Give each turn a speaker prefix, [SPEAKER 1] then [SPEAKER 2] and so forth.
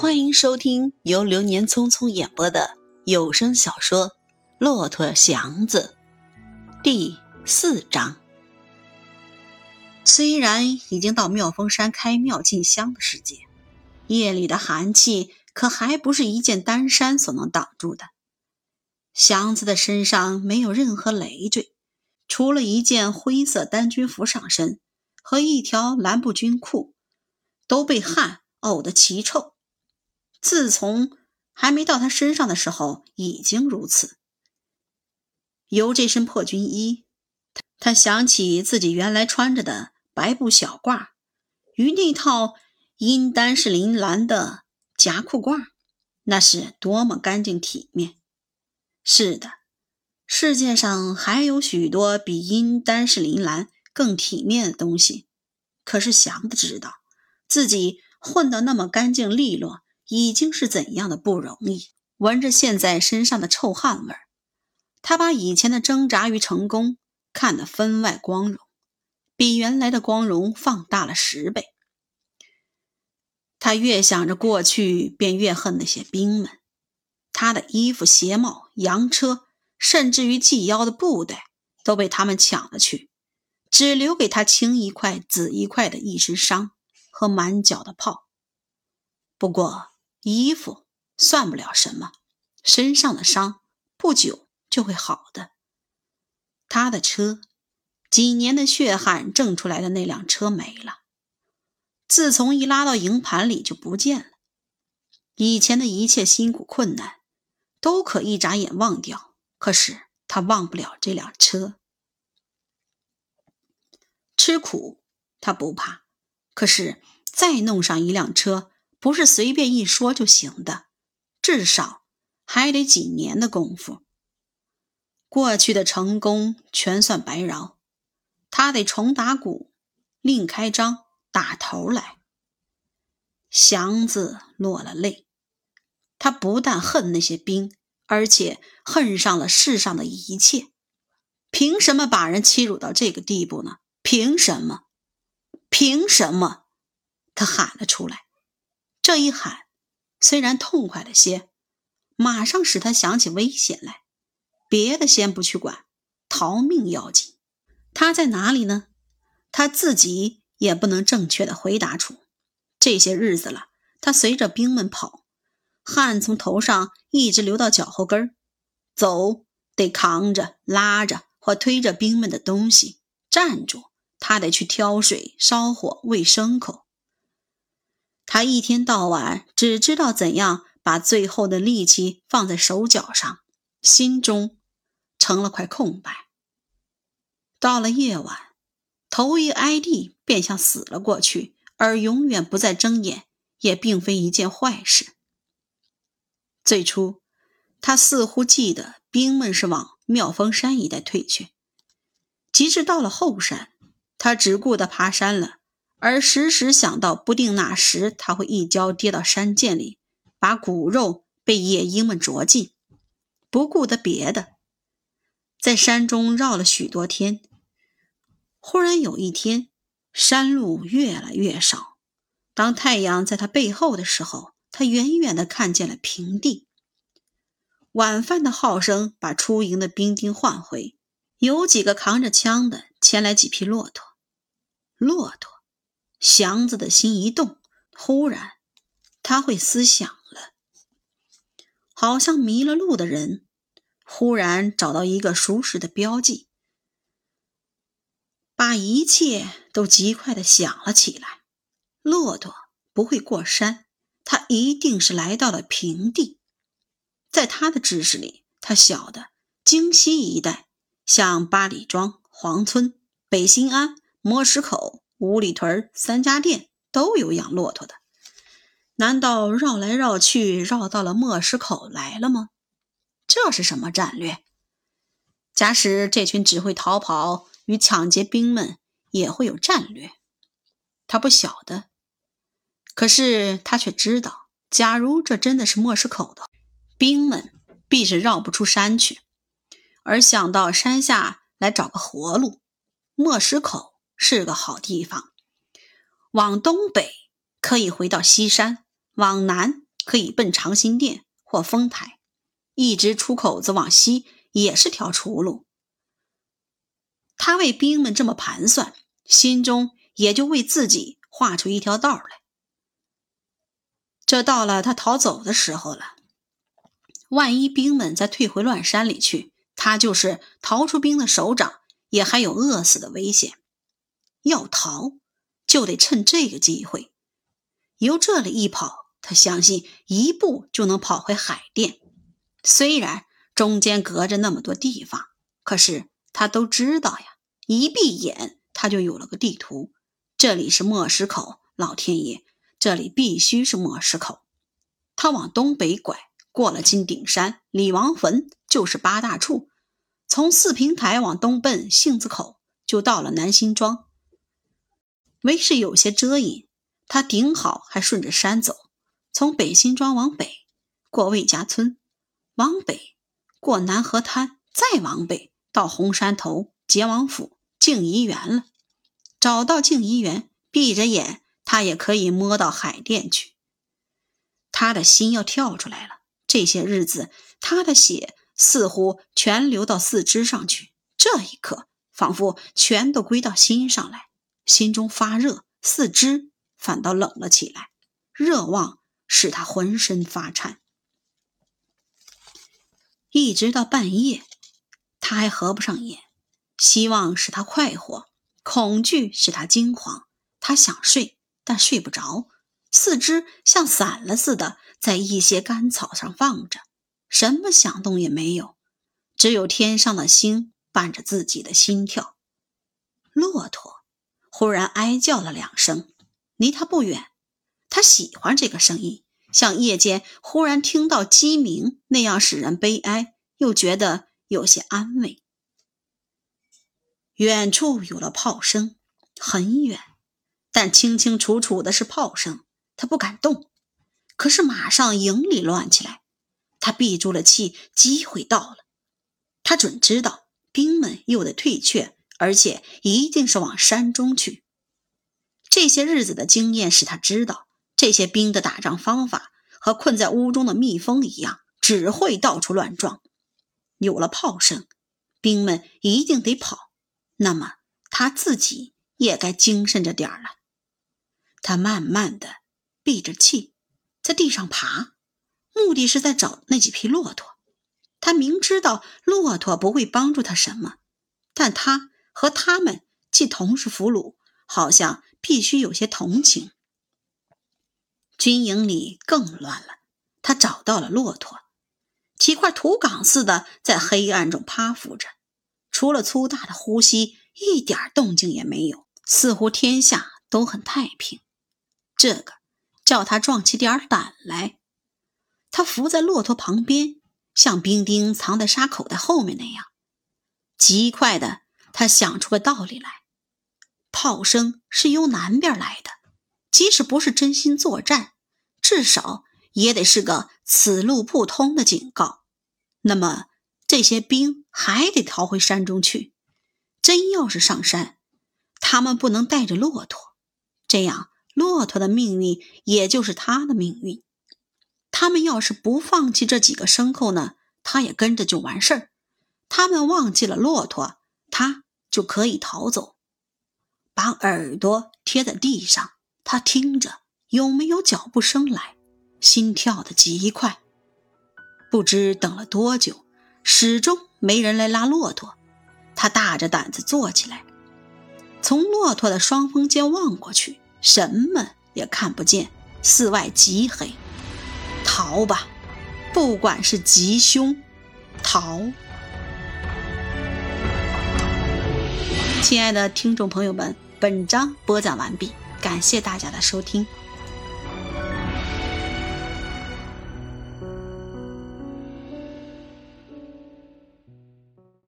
[SPEAKER 1] 欢迎收听由流年匆匆演播的有声小说《骆驼祥子》第四章。虽然已经到妙峰山开庙进香的时节，夜里的寒气可还不是一件单衫所能挡住的。祥子的身上没有任何累赘，除了一件灰色单军服上身和一条蓝布军裤，都被汗呕得奇臭。自从还没到他身上的时候，已经如此。由这身破军衣，他想起自己原来穿着的白布小褂，与那套阴丹是铃兰的夹裤褂，那是多么干净体面。是的，世界上还有许多比阴丹是铃兰更体面的东西。可是祥子知道，自己混得那么干净利落。已经是怎样的不容易！闻着现在身上的臭汗味儿，他把以前的挣扎与成功看得分外光荣，比原来的光荣放大了十倍。他越想着过去，便越恨那些兵们。他的衣服、鞋帽、洋车，甚至于系腰的布袋，都被他们抢了去，只留给他青一块紫一块的一身伤和满脚的泡。不过，衣服算不了什么，身上的伤不久就会好的。他的车，几年的血汗挣出来的那辆车没了，自从一拉到营盘里就不见了。以前的一切辛苦困难都可一眨眼忘掉，可是他忘不了这辆车。吃苦他不怕，可是再弄上一辆车。不是随便一说就行的，至少还得几年的功夫。过去的成功全算白饶，他得重打鼓，另开张，打头来。祥子落了泪，他不但恨那些兵，而且恨上了世上的一切。凭什么把人欺辱到这个地步呢？凭什么？凭什么？他喊了出来。这一喊，虽然痛快了些，马上使他想起危险来。别的先不去管，逃命要紧。他在哪里呢？他自己也不能正确的回答出。这些日子了，他随着兵们跑，汗从头上一直流到脚后跟儿，走得扛着、拉着或推着兵们的东西，站住他得去挑水、烧火、喂牲口。他一天到晚只知道怎样把最后的力气放在手脚上，心中成了块空白。到了夜晚，头一挨地便像死了过去，而永远不再睁眼，也并非一件坏事。最初，他似乎记得兵们是往妙峰山一带退去，及至到了后山，他只顾得爬山了。而时时想到，不定哪时他会一跤跌到山涧里，把骨肉被野鹰们啄尽，不顾得别的，在山中绕了许多天。忽然有一天，山路越来越少。当太阳在他背后的时候，他远远地看见了平地。晚饭的号声把出营的兵丁唤回，有几个扛着枪的牵来几匹骆驼，骆驼。祥子的心一动，忽然他会思想了，好像迷了路的人，忽然找到一个熟识的标记，把一切都极快的想了起来。骆驼不会过山，他一定是来到了平地。在他的知识里，他晓得京西一带，像八里庄、黄村、北新安、磨石口。五里屯三家店都有养骆驼的，难道绕来绕去绕到了莫石口来了吗？这是什么战略？假使这群只会逃跑与抢劫兵们也会有战略，他不晓得。可是他却知道，假如这真的是莫石口的，兵们必是绕不出山去，而想到山下来找个活路。莫石口。是个好地方，往东北可以回到西山，往南可以奔长辛店或丰台，一直出口子往西也是条出路。他为兵们这么盘算，心中也就为自己画出一条道来。这到了他逃走的时候了。万一兵们再退回乱山里去，他就是逃出兵的首长，也还有饿死的危险。要逃，就得趁这个机会，由这里一跑，他相信一步就能跑回海淀。虽然中间隔着那么多地方，可是他都知道呀。一闭眼，他就有了个地图。这里是磨石口，老天爷，这里必须是磨石口。他往东北拐，过了金顶山、李王坟，就是八大处。从四平台往东奔杏子口，就到了南辛庄。为是有些遮隐，他顶好还顺着山走，从北辛庄往北，过魏家村，往北过南河滩，再往北到红山头结王府。静怡园了，找到静怡园，闭着眼，他也可以摸到海淀去。他的心要跳出来了。这些日子，他的血似乎全流到四肢上去，这一刻，仿佛全都归到心上来，心中发热，四肢反倒冷了起来，热望使他浑身发颤。一直到半夜，他还合不上眼。希望使他快活，恐惧使他惊慌。他想睡，但睡不着，四肢像散了似的，在一些干草上放着，什么响动也没有，只有天上的星伴着自己的心跳。骆驼忽然哀叫了两声，离他不远。他喜欢这个声音，像夜间忽然听到鸡鸣那样，使人悲哀，又觉得有些安慰。远处有了炮声，很远，但清清楚楚的是炮声。他不敢动，可是马上营里乱起来。他闭住了气，机会到了。他准知道兵们又得退却，而且一定是往山中去。这些日子的经验使他知道，这些兵的打仗方法和困在屋中的蜜蜂一样，只会到处乱撞。有了炮声，兵们一定得跑。那么他自己也该精神着点儿了。他慢慢的闭着气，在地上爬，目的是在找那几匹骆驼。他明知道骆驼不会帮助他什么，但他和他们既同是俘虏，好像必须有些同情。军营里更乱了。他找到了骆驼，几块土岗似的在黑暗中趴伏着。除了粗大的呼吸，一点动静也没有，似乎天下都很太平。这个叫他壮起点胆来。他伏在骆驼旁边，像兵丁藏在沙口袋后面那样。极快的，他想出个道理来：炮声是由南边来的，即使不是真心作战，至少也得是个此路不通的警告。那么。这些兵还得逃回山中去。真要是上山，他们不能带着骆驼，这样骆驼的命运也就是他的命运。他们要是不放弃这几个牲口呢，他也跟着就完事儿。他们忘记了骆驼，他就可以逃走。把耳朵贴在地上，他听着有没有脚步声来，心跳的极快。不知等了多久。始终没人来拉骆驼，他大着胆子坐起来，从骆驼的双峰间望过去，什么也看不见，寺外极黑。逃吧，不管是吉凶，逃！亲爱的听众朋友们，本章播讲完毕，感谢大家的收听。